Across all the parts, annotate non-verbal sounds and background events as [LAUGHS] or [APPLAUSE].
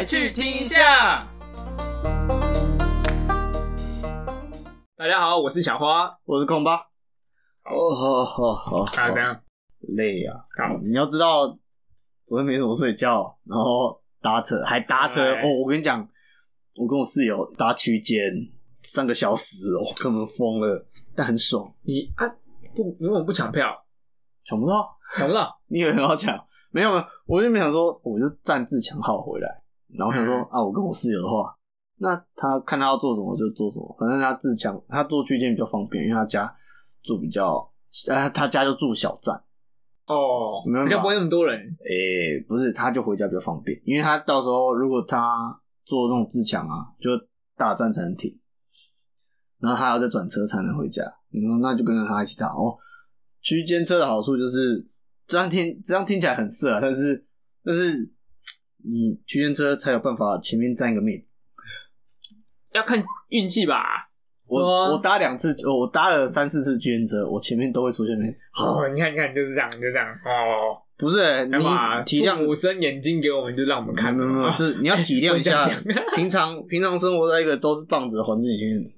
来去听一下。大家好，我是小花。我是空巴。哦，好好好，啊，怎样？累啊！好，你要知道，昨天没怎么睡觉，然后搭车还搭车哎哦。我跟你讲，我跟我室友搭区间三个小时哦，根本疯了，但很爽。你啊不，你为什么不抢票？抢不到，抢不到？[LAUGHS] 你以为很好抢？没有，我就没想说，我就占自强号回来，然后想说、嗯啊，我跟我室友的话，那他看他要做什么就做什么，反正他自强，他做区间比较方便，因为他家住比较，呃，他家就住小站。哦，没办法比较不会那么多人。诶、不是，他就回家比较方便，因为他到时候如果他做那种自强啊，就大站才能停，然后他要再转车才能回家。你说那就跟着他一起打哦。区间车的好处就是这样听这样听起来很色啊，但是但是你区间车才有办法前面站一个妹子。要看运气吧。我、哦我搭两次，我搭了三四次区间车，我前面都会出现妹子。哦，你看，你看，就是这样，就这样。哦，不是、欸、你？体谅父母生眼睛给我们，就让我们看。没有没有，啊是你要体谅一下平常平常生活在一个都是棒子的环境里面，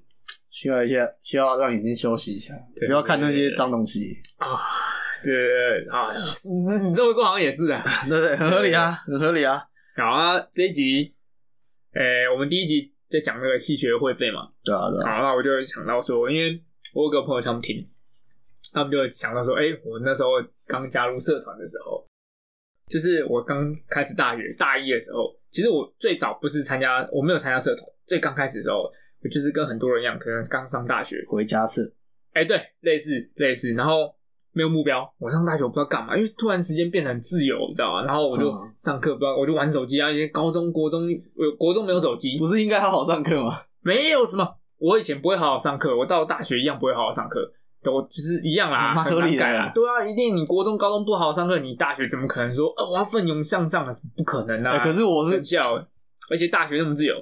需要一下需要让眼睛休息一下，对不要看那些脏东西，啊，对对对啊，你你这么说好像也是啊。[LAUGHS] 对不对？很合理啊，很合理啊。好啊，这一集，诶、我们第一集在讲那个戏学会费嘛。对啊，对啊，好，那我就想到说，因为我有个朋友他们听，他们就想到说，哎、我那时候刚加入社团的时候，就是我刚开始大学大一的时候，其实我最早不是参加，我没有参加社团，最刚开始的时候，我就是跟很多人一样，可能刚上大学，回家社，哎、对，类似类似，然后没有目标。我上大学我不知道干嘛，因为突然时间变得很自由，你知道吗？然后我就嗯上课不知道，我就玩手机啊。一些高中国中，我国中没有手机，不是应该好好上课吗？没有什么。我以前不会好好上课，我到大学一样不会好好上课，都就是一样啦，合理的啦。对啊，一定你国中、高中不好好上课，你大学怎么可能说，呃，我要奋勇向上啊？不可能啊！哎可是我是生效，而且大学那么自由，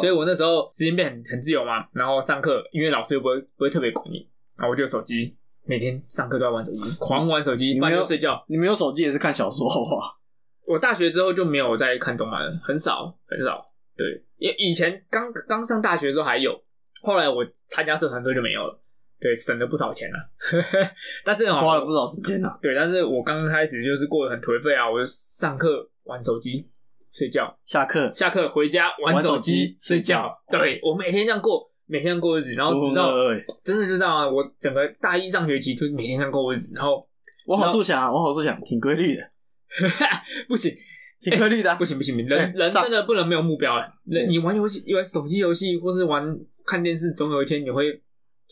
所以我那时候时间变很很自由嘛，然后上课因为老师又不会不会特别管你，然后我就有手机，每天上课都要玩手机，狂玩手机，半夜睡觉。你没有手机也是看小说好不好？我大学之后就没有再看动漫了，很少很少。对，因为以前刚刚上大学的时候还有，后来我参加社团之后就没有了。对，省了不少钱了。[LAUGHS] 但是哦花了不少时间啊。对，但是我刚开始就是过得很颓废啊，我就上课玩手机睡觉，下课下课回家玩手机睡觉。对我每天这样过，每天过日子，然后直到真的就这样啊！我整个大一上学期就每天这样过日子，然后我好处想啊，我好处想，挺规律的，[LAUGHS] 不行挺规律的啊。[LAUGHS] 不行不行，人哎上人真的不能没有目标啊！人你玩游戏，玩手机游戏或是玩看电视，总有一天你会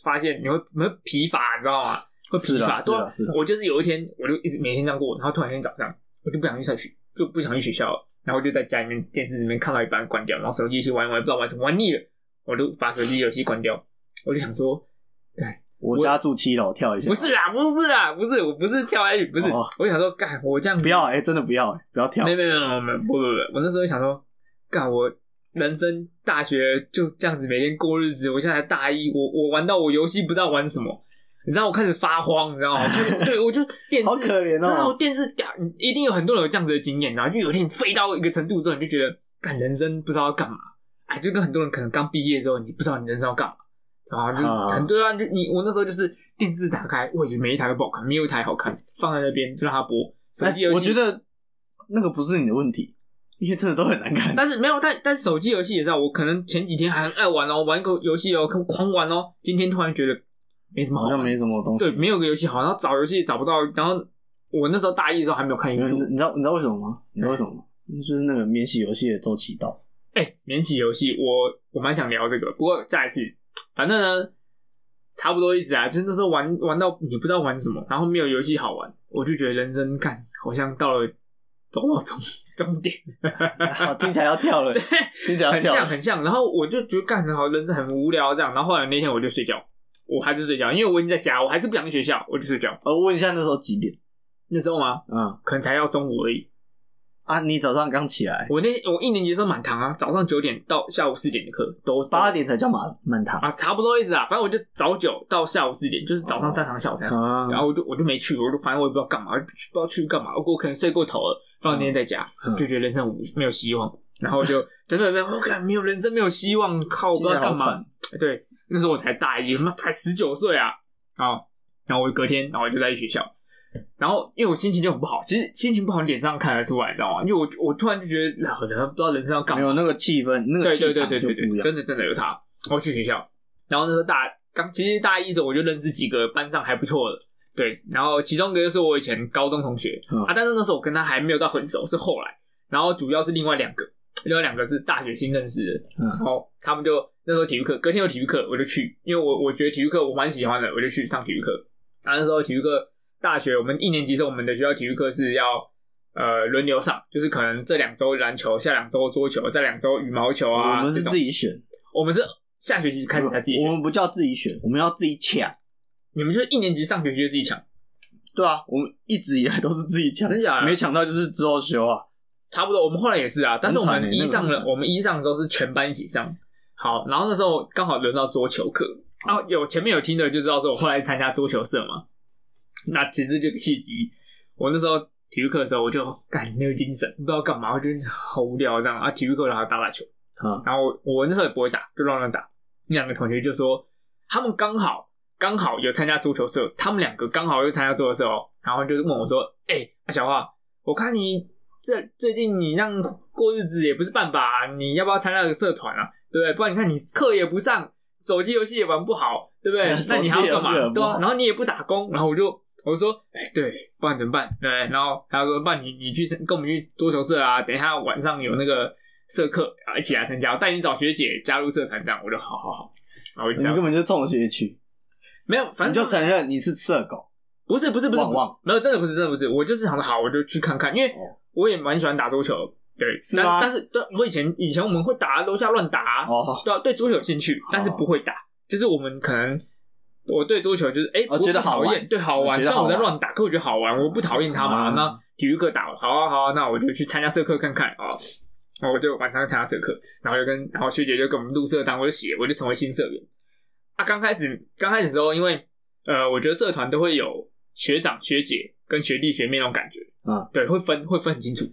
发现你会你会疲乏，你知道吗？会疲乏。对我就是有一天我就一直每天这样过，然后突然间早上我就不想去上学，就不想去学校了，然后就在家里面电视里面看到一半关掉，然后手机一起玩一玩，不知道玩什么，玩腻了，我就把手机游戏关掉。我就想说，我家住七楼，跳一下。不是啦，不是啦，不是，我不是跳下去，不是，哦我想说，干，我这样子不要哎，真的不要哎，不要跳没。有没有没有没有不不不，我那时候想说，干我人生大学就这样子每天过日子，我现在才大一，我我玩到我游戏不知道玩什么，你知道我开始发慌，你知道吗？我开始对我就电视好可怜哦真的我电视掉一定有很多人有这样子的经验，然后就有一天你飞到一个程度之后，你就觉得干人生不知道要干嘛，哎，就跟很多人可能刚毕业之后，你不知道你人生要干嘛。然后就啊很多啊，就你我那时候就是电视打开，我也觉得每一台都不好看，没有一台好看，放在那边就让它播。手哎机游戏，我觉得那个不是你的问题，因为真的都很难看。但是没有，但但手机游戏也知道，我可能前几天还很爱玩哦，玩一个游戏哦，狂玩哦，今天突然觉得没什么好，好像没什么东西。对，没有个游戏好，然后找游戏找不到，然后我那时候大一的时候还没有看你 YouTube，你知道你知道为什么吗？你知道为什么吗？就是那个免洗游戏的周期到。哎、免洗游戏，我我蛮想聊这个，不过下一次，反正呢，差不多意思啊，就是那时候玩玩到你不知道玩什么，然后没有游戏好玩，我就觉得人生干好像到了走到终终点，[LAUGHS] 好 [LAUGHS] 听起来要跳了，听起来要很跳了。像很像，然后我就觉得干很好，人生很无聊这样，然后后来那天我就睡觉，我还是睡觉，因为我已经在家，我还是不想去学校，我就睡觉。呃，问一下那时候几点？那时候吗？嗯可能才要中午而已。啊，你早上刚起来，我那我一年级的时候满堂啊，早上九点到下午四点的课都八点才叫满满堂啊，差不多意思啊。反正我就早九到下午四点，就是早上三堂，下午三堂。啊然后我就我就没去，我就反正我也不知道干嘛，不知道去干嘛。我可能睡过头了，放那天在家，嗯就觉得人生无没有希望。然后就真的真的，我感没有人生没有希望，靠，我不知道干嘛。对，那时候我才大一，妈才十九岁啊，啊，然后我隔天，然后我就在学校，然后因为我心情就很不好，其实心情不好脸上看得出来，你知道吗？因为我我突然就觉得，好像不知道人生要干嘛，没有那个气氛，那个对对对气场对对对，就不一样。真的真的有差。我去学校，然后那时候大刚其实大一的时候我就认识几个班上还不错的，对，然后其中一个就是我以前高中同学、嗯啊，但是那时候我跟他还没有到很熟，是后来，然后主要是另外两个，另外两个是大学新认识的，嗯然后他们就那时候体育课，隔天有体育课我就去，因为我我觉得体育课我蛮喜欢的，我就去上体育课。然后那时候体育课，大学我们一年级的时候，我们的学校体育课是要呃轮流上，就是可能这两周篮球，下两周桌球，再两周羽毛球啊。我们是自己选，我们是下学期开始才自己选，我们不叫自己选，我们要自己抢。你们就是一年级上学期就自己抢，对啊，我们一直以来都是自己抢，真假的没抢到就是之后修啊。差不多。我们后来也是啊，但是我们一上了，我们一上的时候是全班一起上。好，然后那时候刚好轮到桌球课，然后有前面有听的就知道说我后来参加桌球社嘛。[LAUGHS] 那其实这个契机，我那时候体育课的时候我就干没有精神，不知道干嘛，我觉得好无聊这样啊。体育课然后打打球，啊，然后我我那时候也不会打，就乱乱打。那两个同学就说，他们刚好刚好有参加足球社，他们两个刚好又参加足球社哦，然后就问我说：“哎、啊小花，我看你这最近你让过日子也不是办法、啊，你要不要参加个社团啊？对不对？不然你看你课也不上，手机游戏也玩不好，对不对？[LAUGHS] 那你还要干嘛？对啊，然后你也不打工，然后我就我说，哎、对，不然怎么办？对，然后他说，不然你你去跟我们去桌球社啊，等一下晚上有那个社课啊，一起来参加，我带你找学姐加入社团，这样我就好好好，然后我就你根本就冲着学姐去，没有，反正你就承认你是社狗。不是不是不是旺旺没有真的不是真的不是，我就是想说好，我就去看看，因为哦我也蛮喜欢打桌球，对，但但是对我以前以前我们会打楼下乱打，哦，对啊，对桌球有兴趣，但是不会打，就是我们可能我对桌球就是哎，哦不不觉得好玩讨厌，对好玩，虽然我在乱打，可我觉得好玩，我不讨厌他嘛。嗯那体育课打好啊好啊，那我就去参加社课看看啊。然后我就晚上参加社课，然后就跟然后学姐就跟我们录社单，我就写，我就成为新社员。啊，刚开始刚开始的时候，因为呃，我觉得社团都会有学长学姐跟学弟学妹那种感觉，嗯，对，会分会分很清楚。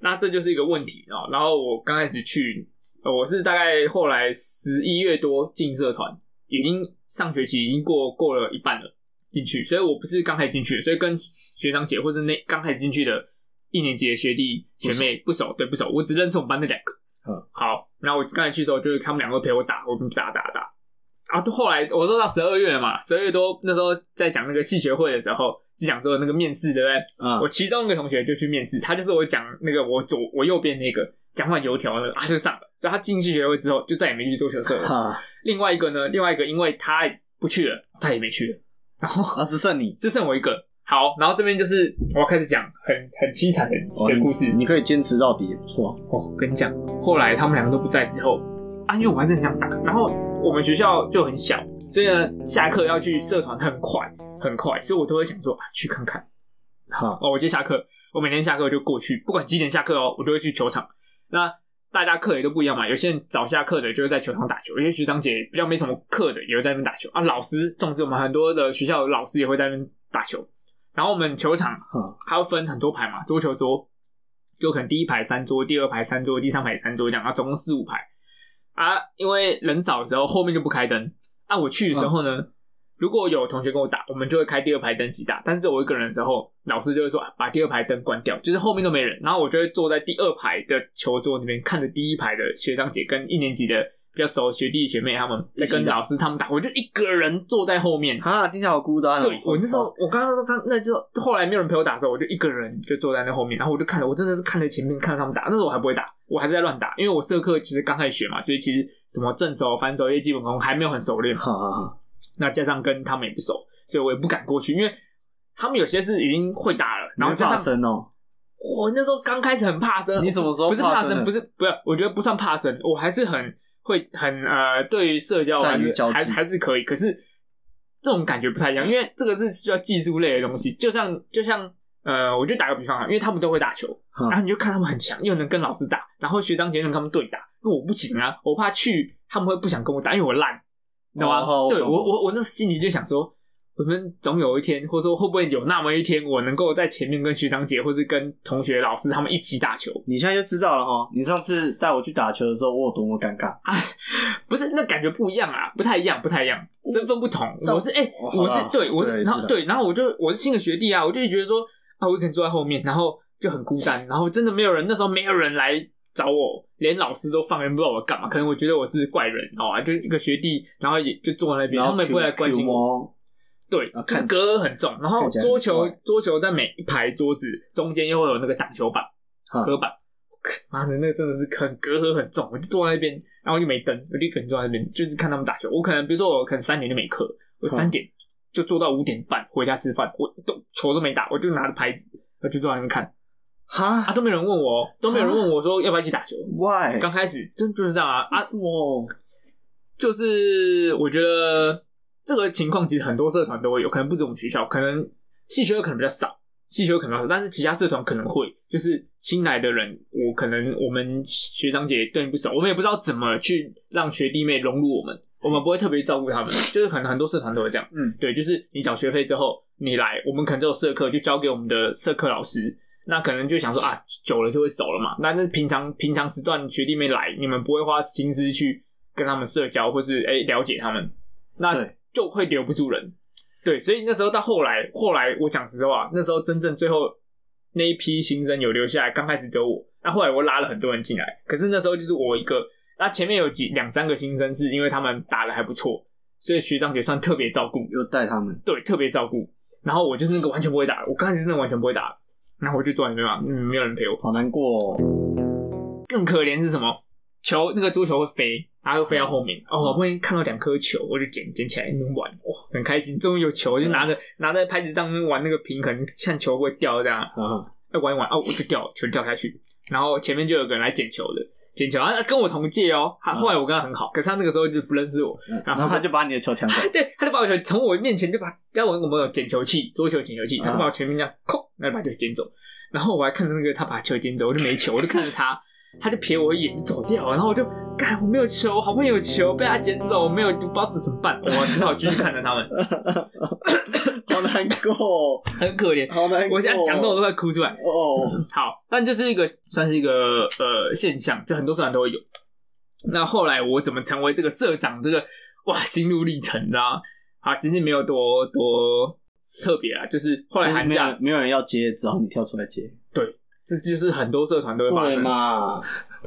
那这就是一个问题啊。然后我刚开始去，呃我是大概后来十一月多进社团，已经上学期已经过过了一半了进去，所以我不是刚开始进去，所以跟学长姐或是那刚开始进去的一年级的学弟学妹不熟，对不熟，我只认识我们班那两个。嗯，好，然后我刚才去的时候，就是他们两个陪我打，我们打打打。啊后后来我都到十二月了嘛，十二月多那时候在讲那个系学会的时候，就讲说那个面试，对不对？嗯我其中一个同学就去面试，他就是我讲那个我左我右边那个讲完油条那个，他就上了，所以他进去学会之后就再也没去桌球社了。哈，另外一个呢，另外一个因为他不去了，他也没去了，然后啊，只剩你只剩我一个。好，然后这边就是我要开始讲很很凄惨的故事。你可以坚持到底也不错。哦，跟你讲，后来他们两个都不在之后啊，因为我还是很想打，然后我们学校就很小，所以呢，下课要去社团很快很快，所以我都会想说啊，去看看。好，哦，我就下课，我每天下课就过去，不管几点下课哦，我都会去球场。那大家课也都不一样嘛，有些人早下课的就会在球场打球，有些学长姐比较没什么课的也会在那边打球啊。老师，总之我们很多的学校的老师也会在那边打球。然后我们球场哈，还要分很多排嘛，桌球桌就可能第一排三桌，第二排三桌，第三排三桌这样，啊，总共四五排啊。因为人少的时候，后面就不开灯。啊，我去的时候呢，如果有同学跟我打，我们就会开第二排灯一起打。但是只有我一个人的时候，老师就会说啊把第二排灯关掉，就是后面都没人，然后我就会坐在第二排的球桌那边，看着第一排的学长姐跟一年级的比较熟的学弟学妹他们在跟老师他们打，我就一个人坐在后面。哈，听起来好孤单哦。对我那时候，我刚刚说刚那之后，后来没有人陪我打的时候，我就一个人就坐在那后面，然后我就看着，我真的是看着前面看着他们打。那时候我还不会打，我还是在乱打，因为我社课其实刚开始学嘛，所以其实什么正手、反手一些基本功还没有很熟练。哈哈哈，那加上跟他们也不熟，所以我也不敢过去，因为他们有些是已经会打了，然后加上生哦。我那时候刚开始很怕生。你什么时候不是怕生？不是不是，我觉得不算怕生，我还是很会很呃，对于社交还是还还是可以，可是这种感觉不太一样，因为这个是需要技术类的东西，就像就像呃，我就打个比方啊，因为他们都会打球，嗯然后你就看他们很强，又能跟老师打，然后学长姐能跟他们对打，那我不行啊，我怕去他们会不想跟我打，因为我烂，你知道吗？哦对我我我那心里就想说，我们总有一天，或者说会不会有那么一天，我能够在前面跟学长姐，或是跟同学、老师他们一起打球？你现在就知道了哈。你上次带我去打球的时候，我有多么尴尬。不是，那感觉不一样啊，不太一样，不太一样，身份不同。我是哎、我是对我是，然后对，然后我就我是新的学弟啊，我就觉得说啊，我一个人坐在后面，然后就很孤单，然后真的没有人，那时候没有人来找我，连老师都放任不知道我干嘛，可能我觉得我是怪人，好啊，就一个学弟，然后也就坐在那边，然后他们也不会来关心我。对啊，就是隔阂很重，然后桌球桌球在每一排桌子中间又会有那个挡球板哈。隔板，妈的，那个真的是很隔阂很重，我就坐在那边，然后就没灯，我就可能坐在那边，就是看他们打球。我可能比如说我可能三点就没课，我三点就坐到五点半回家吃饭，我都球都没打，我就拿着拍子，我就坐在那边看啊，哈都没有人问我哦，都没有人问我说要不要一起打球。，Why？刚开始真就是这样啊。啊，我，就是我觉得这个情况其实很多社团都会有，可能不止我们学校，可能系学可能比较少，系学可能比较少，但是其他社团可能会，就是新来的人，我可能我们学长姐对你不熟，我们也不知道怎么去让学弟妹融入我们，我们不会特别照顾他们，就是可能很多社团都会这样，嗯，对，就是你缴学费之后，你来，我们可能都有社课，就交给我们的社课老师。那可能就想说啊，久了就会熟了嘛。但是平常平常时段学弟妹来，你们不会花心思去跟他们社交，或是哎、了解他们，那就会留不住人。对，所以那时候到后来，后来我讲实话，那时候真正最后那一批新生有留下来，刚开始只有我，那后来我拉了很多人进来，可是那时候就是我一个，那前面有几两三个新生是因为他们打的还不错，所以学长姐算特别照顾，又带他们，对，特别照顾。然后我就是那个完全不会打，我刚开始真的完全不会打，然后我就坐在那边嘛，嗯，没有人陪我。好难过哦。更可怜是什么？球那个桌球会飞，它会飞到后面。哦，好不容易看到两颗球，我就捡捡起来那边玩，哇，很开心，终于有球，我就拿着拿在拍子上面玩那个平衡，像球会掉这样，啊，哎玩一玩，哦，我就掉球掉下去，然后前面就有个人来捡球的，捡球，他跟我同届哦，他后来我跟他很好，可是他那个时候就不认识我，然后他就把你的球抢走。[LAUGHS] 对，他就把我球从我面前就把，该我我们有捡球器，桌球捡球器，他就把我全面这样扣，然后把球捡走。然后我还看着那个他把球捡走，我就没球，我就看着他，他就瞥我一眼就走掉了。然后我就，干，我没有球，好不容易有球被他捡走，我没有，就不知道怎么办，我只好继续看着他们，[LAUGHS] 好难过哦，[LAUGHS] 很可怜。好难过。我现在讲到我都快哭出来。哦，好，但就是一个算是一个呃现象，就很多社团都会有。那后来我怎么成为这个社长？这个哇，心路历程啊，啊，其实没有多多特别啊，就是后来就是没有寒假，没有人要接，只好你跳出来接。对，这就是很多社团都会发对生。嘛？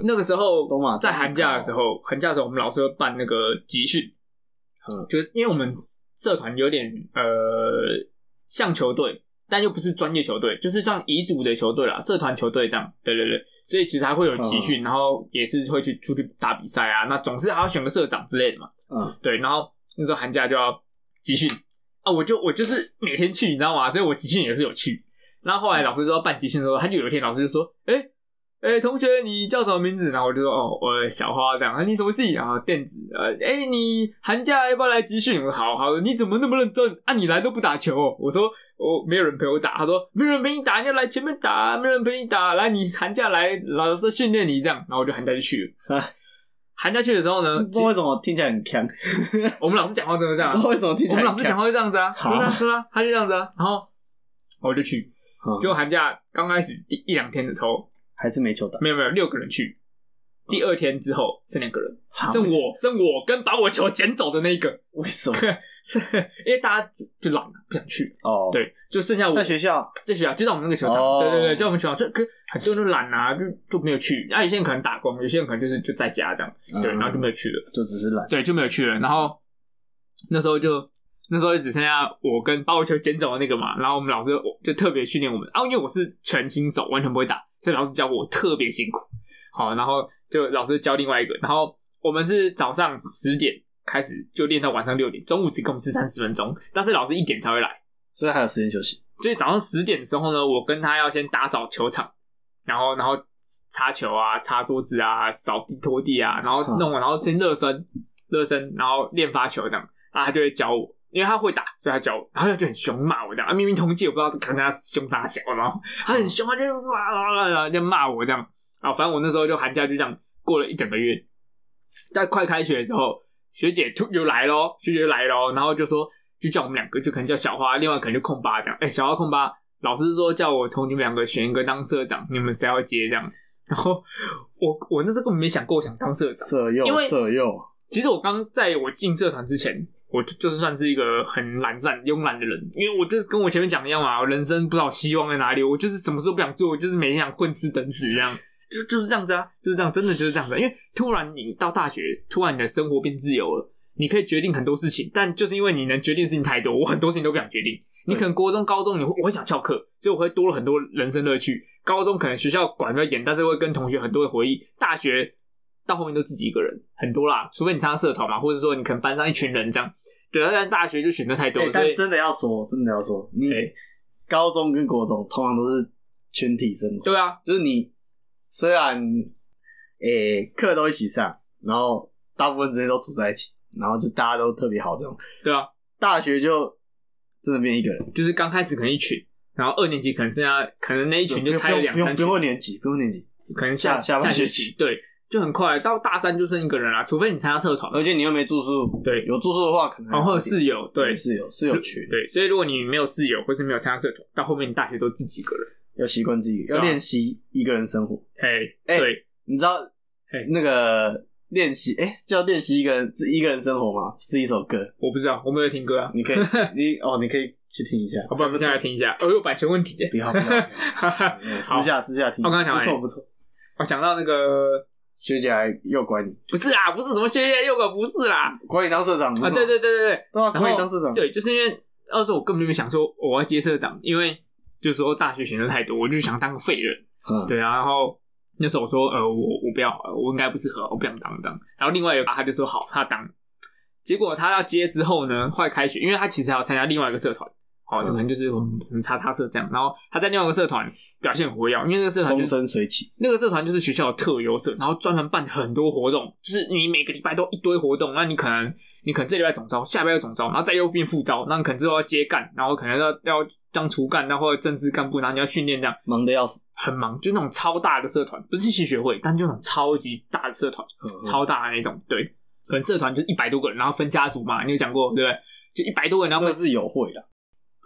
那个时候在寒假的时候，寒假的时候我们老师会办那个集训，嗯就是因为我们社团有点呃像球队，但又不是专业球队，就是像乙组的球队啦，社团球队这样。对对对，所以其实还会有集训，然后也是会去出去打比赛啊。那总是还要选个社长之类的嘛。嗯，对，然后那时候寒假就要集训啊，我就我就是每天去，你知道吗？所以我集训也是有去。然后后来老师说要办集训的时候，他就有一天老师就说：“哎、哎、同学，你叫什么名字？”然后我就说：“哦，我小花这样。啊，你什么系？然后电子。呃，哎、你寒假要不要来集训？我说好好。你怎么那么认真？啊，你来都不打球、哦？我说我没有人陪我打。他说没有人陪你打，你要来前面打，没有人陪你打。来，你寒假来，老师训练你这样。然后我就寒假就去了。寒假去的时候呢，[LAUGHS] 不知道为什么听起来很强，我们老师讲话真的这样啊不知道。为什么听起来。我们老师讲话就这样子啊，好真的啊真的啊，他就这样子啊。然后我就去，嗯。就寒假刚开始第一两天的时候，还是没球打，没有没有六个人去，第二天之后剩两个人，好剩我剩我跟把我球捡走的那一个，为什么？[LAUGHS] 是因为大家就就懒了，不想去，哦，，对，就剩下我在学校，在学校就在我们那个球场，哦。对对对，就在我们球场，所以可很多人都懒啊，就就没有去。那、有些人可能打工，有些人可能就是就在家这样，对，嗯。然后就没有去了。就只是懒。对，就没有去了。然后那时候就那时候就只剩下我跟把我球捡走的那个嘛。然后我们老师就特别训练我们啊，因为我是全新手，完全不会打，所以老师教我特别辛苦。好，然后就老师教另外一个，然后我们是早上十点开始就练到晚上六点，中午只给我们吃三十分钟，但是老师一点才会来。所以还有时间休息。所以早上十点的时候呢，我跟他要先打扫球场，然后然后擦球啊、擦桌子啊、扫地、拖地啊，然后弄完，然后先热身、热身，然后练发球这样，然后他就会教我，因为他会打，所以他教我，然后他就很凶骂我这样，啊明明同届我不知道可能他凶啥小，然后他很凶，他就哇啦啦啦就骂我这样，啊，反正我那时候就寒假就这样过了一整个月，在快开学的时候，学姐突又来咯，学姐就来咯，然后就说。就叫我们两个，就可能叫小花，另外可能就空八这样。哎、小花空八，老师说叫我从你们两个选一个当社长，你们谁要接这样？然后我我那时候根本没想过我想当社长。色诱因为色诱，其实我刚在我进社团之前，我就就是算是一个很懒散、慵懒的人，因为我就跟我前面讲的一样嘛，我人生不知道希望在哪里，我就是什么事都不想做，我就是每天想混吃等死这样，就就是这样子啊，就是这样，真的就是这样子啊。因为突然你到大学，突然你的生活变自由了，你可以决定很多事情，但就是因为你能决定的事情太多，我很多事情都不想决定。你可能国中、高中你会我会想翘课，所以我会多了很多人生乐趣。高中可能学校管得比较严，但是会跟同学很多的回忆。大学到后面都自己一个人，很多啦，除非你参加社团嘛，或者说你可能班上一群人这样。对啊，但大学就选择太多欸了，但真的要说，真的要说，你对高中跟国中通常都是群体生活，对啊，就是你虽然诶课、都一起上，然后大部分时间都处在一起，然后就大家都特别好这种。对啊，大学就真的变一个人，就是刚开始可能一群，然后二年级可能剩下，可能那一群就拆了两三群不用不用，年级，不用年级，可能下下下学期对，就很快到大三就剩一个人啦，除非你参加社团，而且你又没住宿，对。有住宿的话可能还然后室友对。室友室友去，对，所以如果你没有室友或是没有参加社团，到后面你大学都自己一个人，要习惯自己，要练习一个人生活。哎，哎对，你知道嘿那个练习，哎、叫练习一个人一个人生活吗？是一首歌，我不知道，我没有听歌啊，你可以，[LAUGHS] 你哦，你可以去听一下。好，不然我们现在来听一下，哦，有版权问题。耶，不要 [LAUGHS] 私下私下听。我刚刚讲完不错不错，我讲到那个学姐还又管你，不是啊，不是什么学业幼狗，不是啦，管你当社长啊，对对对对对，对啊，然后管你当社长，对，就是因为那时候我根本就没想说我要接社长，因为就是说大学选择太多，我就想当个废人。嗯，对啊，然后那时候我说呃我我不要，我应该不适合，我不想当当。然后另外一个他就说好，他当。结果他要接之后呢，快开学，因为他其实还要参加另外一个社团，好、嗯可能就是我们我们叉叉社这样。然后他在另外一个社团表现活跃，因为那个社团就风生水起，那个社团就是学校的特优社，然后专门办很多活动，就是你每个礼拜都一堆活动，那你可能你可能这礼拜总招，下礼拜又总招，然后再又变副招，那你可能之后要接干，然后可能要要当厨干，然后或者正式干部，然后你要训练这样，忙得要死，很忙，就那种超大的社团，不是系学会，但就那种超级大的社团，嗯超大的那种，对，可能社团就一百多个人，然后分家族嘛，你有讲过对不对？就一百多个人，然后分那是有会的，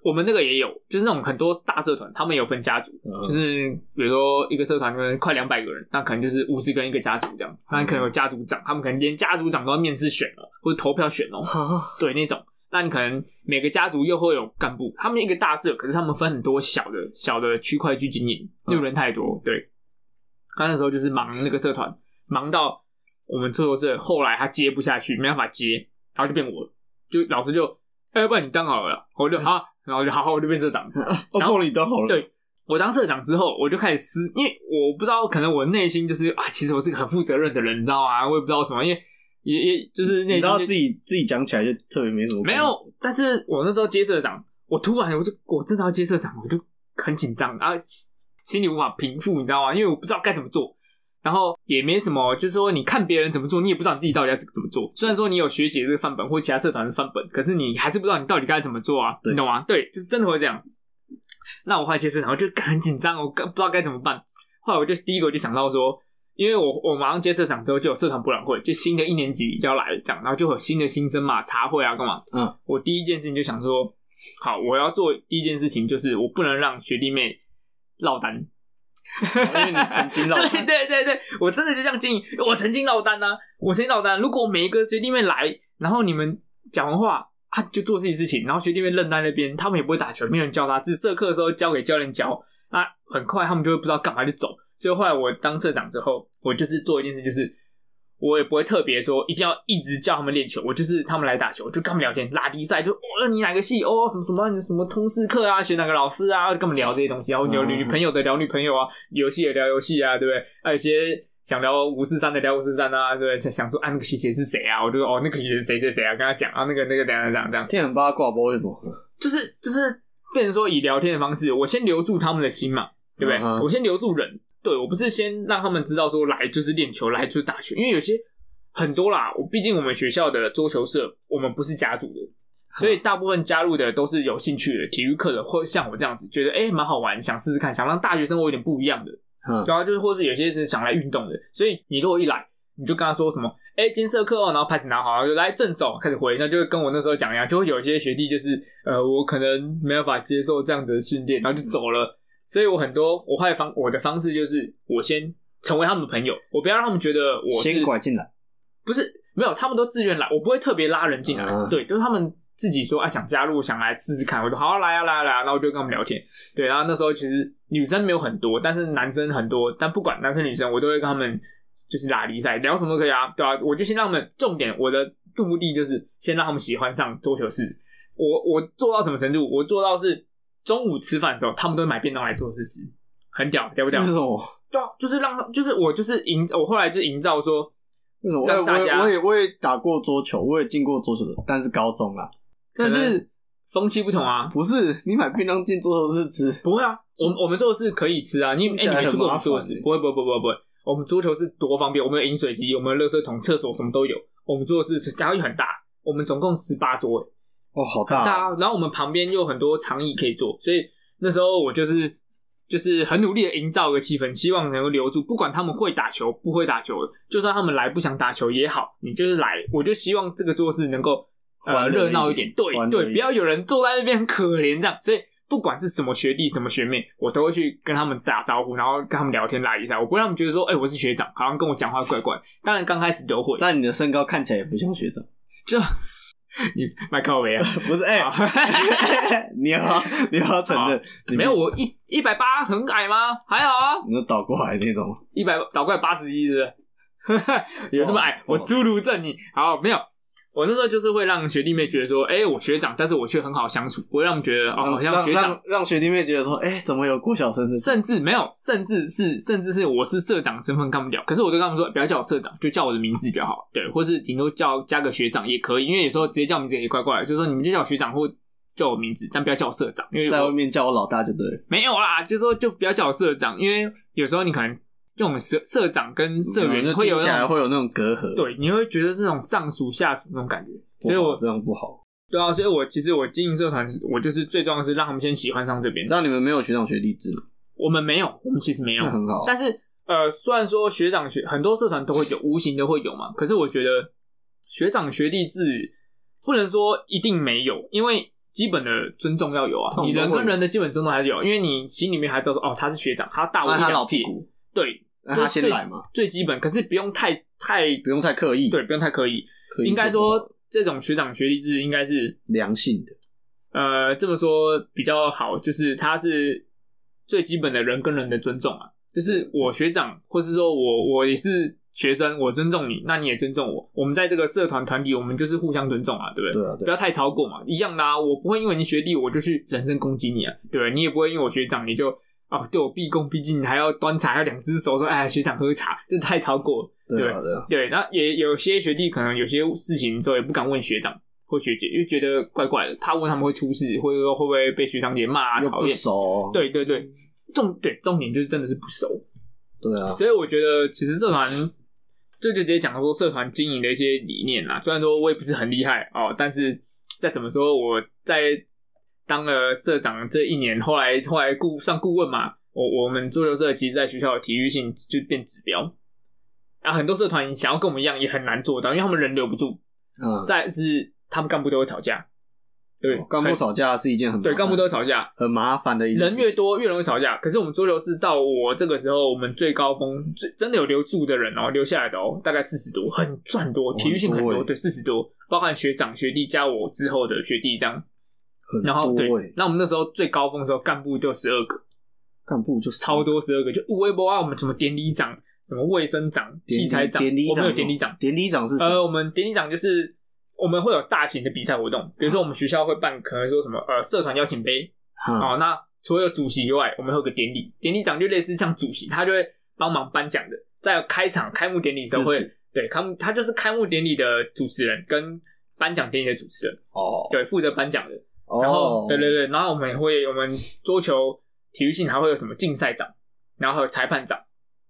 我们那个也有，就是那种很多大社团，他们有分家族，嗯就是比如说一个社团可能快两百个人，那可能就是五十个人一个家族这样，那可能有家族长，他们可能连家族长都要面试选了，或者投票选哦，对那种。那你可能每个家族又会有干部，他们一个大社，可是他们分很多小的小的区块去经营，因为人太多。对，他那时候就是忙那个社团，忙到我们最后社后来他接不下去，没办法接，然后就变我，就老师就，哎、要不然你当好了啦，我就好，然后就好好，我就变社长。[LAUGHS] 哦，然后帮你当好了，对我当社长之后，我就开始思，因为我不知道，可能我内心就是啊，其实我是个很负责任的人，你知道吗？我也不知道什么，因为也也就是内心就你知道自己自己讲起来就特别没什么，没有，但是我那时候接社长，我突然我就我真的要接社长，我就很紧张，然后心里无法平复，你知道吗？因为我不知道该怎么做，然后也没什么，就是说你看别人怎么做，你也不知道你自己到底要怎么做。虽然说你有学姐这个范本或其他社团的范本，可是你还是不知道你到底该怎么做啊，你懂吗？对，就是真的会这样。那我后来接社长，我就很紧张，我不知道该怎么办。后来我就第一个我就想到说，因为我我马上接社长之后就有社团博览会，就新的一年级要来这样，然后就会有新的新生嘛，茶会啊干嘛？嗯，我第一件事情就想说，好，我要做第一件事情就是我不能让学弟妹落单，[LAUGHS] 因为你曾经绕对对对对，我真的就这样建议，我曾经落单啊，我曾经落单。如果每一个学弟妹来，然后你们讲完话。啊，就做自己事情，然后学弟妹愣在那边，他们也不会打球，没有人教他，只社课的时候交给教练教。啊，很快他们就会不知道干嘛就走。所以后来我当社长之后，我就是做一件事，就是我也不会特别说一定要一直叫他们练球，我就是他们来打球，就跟他们聊天，拉低赛，就哦你哪个系哦什么什么什么通识课啊，选哪个老师啊，就跟他们聊这些东西，然后有女朋友的聊女朋友啊，游戏的聊游戏啊，对不对？还有一些。想聊五四三的聊五四三啊，对不对？想想说啊，那个学姐是谁啊？我就说哦，那个学姐是谁谁谁啊？跟他讲啊，那个那个怎样怎样怎样，天很八卦，不知道为什么，就是就是变成说以聊天的方式，我先留住他们的心嘛，对不对？我先留住人，对我不是先让他们知道说来就是练球，来就是打球，因为有些很多啦，我毕竟我们学校的桌球社，我们不是家族的，所以大部分加入的都是有兴趣的体育课的，或像我这样子觉得哎蛮好玩，想试试看，想让大学生活有点不一样的。嗯，然后就是或是有些是想来运动的，所以你如果一来，你就跟他说什么，哎、今天社课哦，然后拍子拿好，就来正手开始回，那就会跟我那时候讲一样，就会有一些学弟就是呃，我可能没办法接受这样子的训练，然后就走了。所以我很多我后来方我的方式就是，我先成为他们的朋友，我不要让他们觉得我是先拐进来，不是没有，他们都自愿来，我不会特别拉人进来，嗯对，就是他们自己说啊想加入，想来试试看，我说好好来啊来啊来啊，然后我就跟他们聊天，对，然后那时候其实女生没有很多，但是男生很多，但不管男生女生，我都会跟他们就是拉离赛，聊什么都可以啊，对啊，我就先让他们重点，我的目的就是先让他们喜欢上桌球室，我我做到什么程度？我做到是中午吃饭的时候，他们都会买便当来桌球室吃，很屌，屌不屌为？什么？对啊，就是让他，就是我就是营，我后来就营造说。为什么？让大家我也我也我也打过桌球，我也进过桌球的，但是高中啦。但是风气不同啊，不是你买便当进桌球室吃，不会啊，我们我们做的是可以吃啊，你哎、你没去过我们很麻烦欸，做的事不会不会不会不会不会，我们桌球是多方便，我们有饮水机，我们有垃圾桶、厕所什么都有，我们做的是家里很大，我们总共十八桌，哦，好很大大啊，然后我们旁边又有很多长椅可以坐，所以那时候我就是就是很努力的营造一个气氛，希望能够留住，不管他们会打球不会打球，就算他们来不想打球也好，你就是来，我就希望这个做事能够呃热闹一点，对对，不要有人坐在那边很可怜这样，所以。不管是什么学弟、什么学妹，我都会去跟他们打招呼，然后跟他们聊天拉一下。我不会让他们觉得说，哎、我是学长，好像跟我讲话怪怪。当然刚开始都会，但你的身高看起来也不像学长，就 [LAUGHS] 你麦克维啊，[LAUGHS] 不是？哎、好 [LAUGHS] 你要你要承认，你没有，我一一百八很矮吗？还好啊，你都倒过来那种，一百倒过来八十一，是不是？有那么矮？哦我侏儒症你好没有？我那时候就是会让学弟妹觉得说，哎、我学长，但是我却很好相处，不会让他们觉得哦，好像学长让，让学弟妹觉得说，哎、怎么有郭小生的？甚至没有，甚至是甚至是我是社长身份干不了，可是我就跟他们说，不要叫我社长，就叫我的名字比较好，对，或是顶多叫加个学长也可以，因为有时候直接叫名字也怪怪的，就是说你们就叫我学长或叫我名字，但不要叫我社长，因为在外面叫我老大就对了。没有啦，就说就不要叫我社长，因为有时候你可能就我们社社长跟社员会有听起来那种会有那种隔阂，，对，你会觉得这种上属下属那种感觉，所以我这样不好。对啊，所以我其实我经营社团，我就是最重要的是让他们先喜欢上这边你知。道你们没有学长学弟制吗？我们没有，我们其实没有那，很好。但是呃，虽然说学长学很多社团都会有，无形的会有嘛，可是我觉得学长学弟制不能说一定没有，因为基本的尊重要有啊，你人跟人的基本尊重还是有，因为你心里面还知道说哦他是学长，他大我一两届老屁，股，对，那他先最来嘛，最基本，可是不用太太不用太刻意。对，不用太刻意，刻意应该说这种学长学弟制应该是良性的。呃，这么说比较好，就是他是最基本的人跟人的尊重啊。就是我学长，或是说我我也是学生，我尊重你，那你也尊重我。我们在这个社团团体，我们就是互相尊重啊，对不对？对啊，对啊，不要太超过嘛，一样的啊。我不会因为你学弟，我就去人身攻击你啊，对不对？你也不会因为我学长，你就啊对我毕恭毕敬，还要端茶，还要两只手说哎学长喝茶，这太超过了。对啊，对啊。对，那也有些学弟可能有些事情之后也不敢问学长或学姐，因为觉得怪怪的，怕问他们会出事，或者说会不会被学长姐骂讨厌。熟，对对对，重对重点就是真的是不熟，对啊，所以我觉得其实社团这就直接讲说社团经营的一些理念啦。虽然说我也不是很厉害哦，但是再怎么说我在当了社长这一年，后来后来顾上顾问嘛，我我们桌球社其实在学校的体育性就变指标。啊，很多社团想要跟我们一样也很难做到，因为他们人留不住。嗯，再是他们干部都会吵架，对，哦干部吵架是一件很对，干部都会吵架，很麻烦的一件人越多越容易吵架。可是我们桌球是到我这个时候，我们最高峰最真的有留住的人哦，留下来的哦，大概四十多，很赚多，体育性很多，很多欸对，四十多，包含学长学弟加我之后的学弟这样。很然后对那我们那时候最高峰的时候，干部就十二个，干部就是超多十二个，就微博啊，我们什么典礼长、什么卫生长、器材长，典礼我们有典礼长，典礼长是什呃，我们典礼长就是我们会有大型的比赛活动，比如说我们学校会办，可能说什么呃社团邀请杯哈。哦，那除了主席以外，我们会有个典礼，典礼长就类似像主席，他就会帮忙颁奖的，在开场开幕典礼的时候会对开幕，他就是开幕典礼的主持人跟颁奖典礼的主持人，哦，对，负责颁奖的。哦，然后对对对，然后我们也会我们桌球体育性还会有什么竞赛长，然后还有裁判长，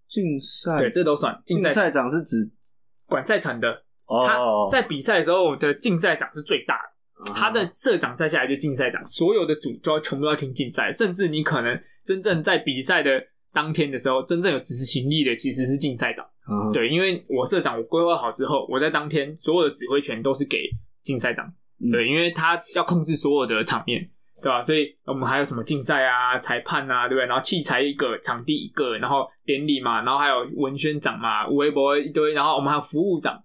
竞赛？对，这都算竞赛长是指？管赛场的。他哦，在比赛的时候，我的竞赛长是最大的。他的社长再下来就竞赛长，所有的组就要全部都要听竞赛，甚至你可能真正在比赛的当天的时候，真正有执行力的其实是竞赛长，嗯，对，因为我社长我规划好之后，我在当天所有的指挥权都是给竞赛长，嗯对，因为他要控制所有的场面，对吧？所以我们还有什么竞赛啊、裁判啊，对不对？然后器材一个，场地一个，然后典礼嘛，然后还有文宣长嘛、微博一堆，然后我们还有服务长，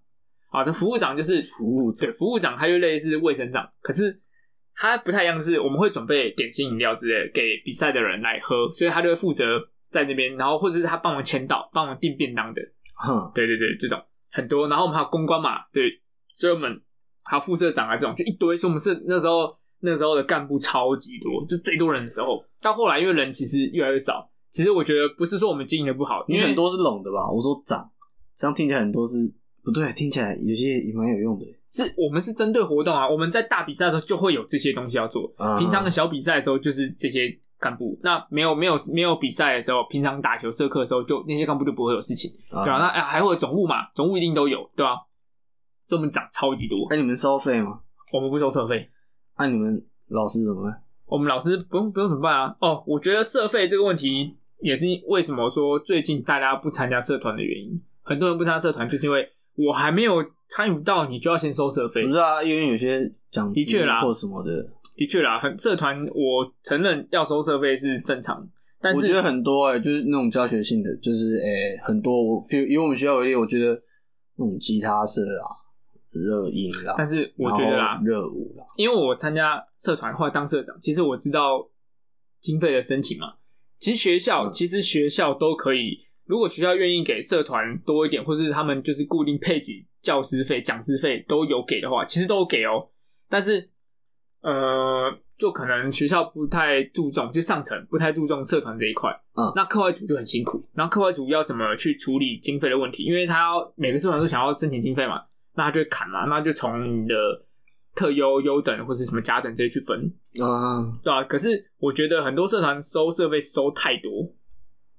啊，这服务长就是服务者对，服务长他就类似卫生长，可是他不太一样，是我们会准备点心饮料之类给比赛的人来喝，所以他就会负责在那边，然后或者是他帮忙签到、帮忙订便当的，哼，对对对，这种很多。然后我们还有公关嘛，对，所以我们还有副社长啊这种，就一堆。所以我们是那时候那时候的干部超级多，就最多人的时候。到后来因为人其实越来越少，其实我觉得不是说我们经营的不好，因为很多是拢的吧？我说长，这样听起来很多是不对，听起来有些也蛮有用的。是我们是针对活动啊，我们在大比赛的时候就会有这些东西要做。啊平常的小比赛的时候就是这些干部，那没有没有没有比赛的时候，平常打球社课的时候就那些干部就不会有事情，啊对吧、那哎还会有总务嘛，总务一定都有，对吧、所以我们涨超级多，哎，你们收费吗？我们不收社费，那你们老师怎么办？我们老师不用不用怎么办啊？哦，我觉得社费这个问题也是为什么说最近大家不参加社团的原因，很多人不参加社团就是因为我还没有参与到，你就要先收社费不。是啊，因为有些讲师的确啦或什么的，的确啦，很社团我承认要收社费是正常，但是我觉得很多哎、就是那种教学性的，就是哎、很多我，比如以我们学校为例，我觉得那种吉他社啊、热音啦，但是我觉得啦，热舞啦，因为我参加社团或者当社长，其实我知道经费的申请嘛。其实学校，嗯其实学校都可以，如果学校愿意给社团多一点，或是他们就是固定配给教师费、讲师费都有给的话，其实都有给哦。但是，呃，就可能学校不太注重，就上层不太注重社团这一块。嗯那课外组就很辛苦。然后课外组要怎么去处理经费的问题？因为他要每个社团都想要申请经费嘛，那他就会砍嘛，那就从你的特优、优等或是什么甲等这些去分，啊，对吧、可是我觉得很多社团收社费收太多，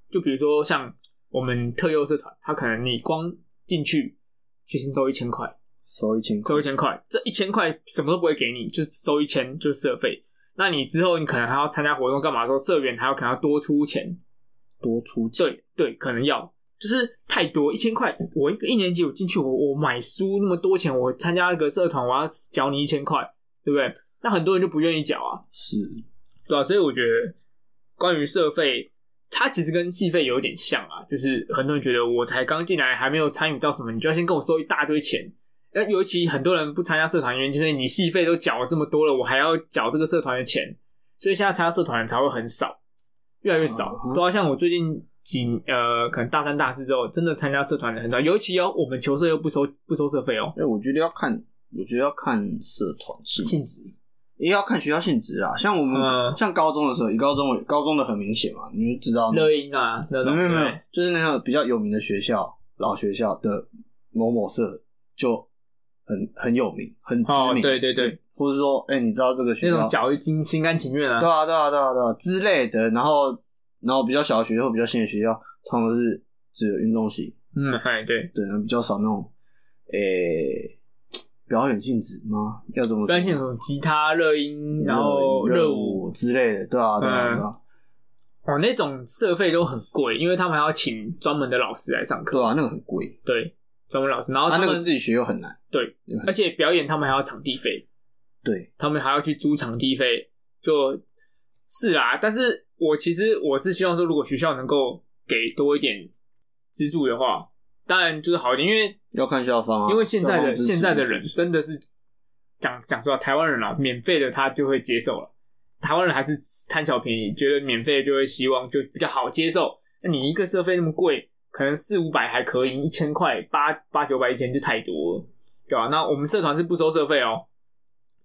就比如说像我们特优社团，他可能你光进去学生收一千块，收一千块。收一千块，这一千块什么都不会给你，就收一千就是社费。那你之后你可能还要参加活动干嘛说，社员还要可能要多出钱，多出钱，对对，可能要，就是太多，一千块，我一个一年级我进去，我我买书那么多钱，我参加一个社团，我要缴你一千块，对不对？那很多人就不愿意缴啊，是对啊，所以我觉得关于社费，它其实跟戏费有一点像啊，就是很多人觉得我才刚进来，还没有参与到什么，你就要先跟我收一大堆钱。那尤其很多人不参加社团，原因就是你戏费都缴了这么多了，我还要缴这个社团的钱，所以现在参加社团才会很少，越来越少。对啊，像我最近几呃，可能大三、大四之后，真的参加社团的很少，尤其哦，我们球社又不收不收社费哦，哎、我觉得要看，我觉得要看社团性性质。也要看学校性质啊。像我们、嗯像高中的时候，以高中为高中的很明显嘛，你就知道乐音啊，那种没有没有就是那个比较有名的学校，老学校的某某社就很很有名，很知哦，名，对对对，或者说，哎、你知道这个学校那种缴心心甘情愿啊对，啊对啊对啊对啊之类的，然后然后比较小的学校或比较新的学校，通常是只有运动系，嗯，嗨，[LAUGHS] 对。对，比较少那种，诶、表演性质吗？要怎么关键什么吉他、热音，然后热热舞，之类的，对啊对啊嗯对啊，哦，那种社费都很贵，因为他们还要请专门的老师来上课。对啊，那个很贵，对，专门老师，然后他们他那个自己学又很难，对，而且表演他们还要场地费，对，他们还要去租场地费，就是啊。但是我其实我是希望说，如果学校能够给多一点资助的话，当然就是好一点，因为要看校方啊，因为现在的现在的人真的是讲讲实话，台湾人啊，免费的他就会接受了。台湾人还是贪小便宜，觉得免费的就会希望就比较好接受。那你一个社费那么贵，可能四五百还可以，一千块八八九百一天就太多了，对吧、那我们社团是不收社费哦。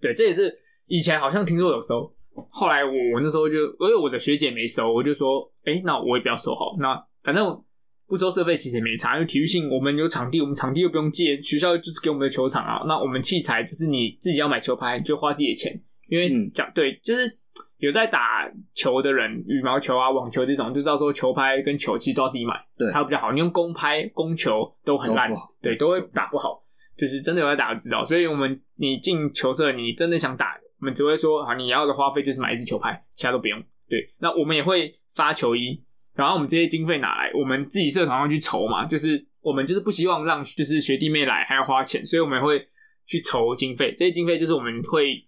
对，这也是以前好像听说有收，后来我我那时候就因为我的学姐没收，我就说，哎、那我也不要收好，那反正不收设备其实也没差，因为体育性我们有场地，我们场地又不用借，学校就是给我们的球场啊。那我们器材就是你自己要买球拍，就花自己的钱，因为嗯讲、对，就是有在打球的人，羽毛球啊、网球这种，就知道说球拍跟球其实都要自己买，对才会比较好。你用公拍、公球都很烂对，都会打不好。就是真的有在打就知道，所以我们你进球社，你真的想打，我们只会说啊，你要的花费就是买一支球拍，其他都不用。对，那我们也会发球衣，然后我们这些经费拿来，我们自己社团上去筹嘛，就是我们就是不希望让就是学弟妹来还要花钱，所以我们会去筹经费。这些经费就是我们会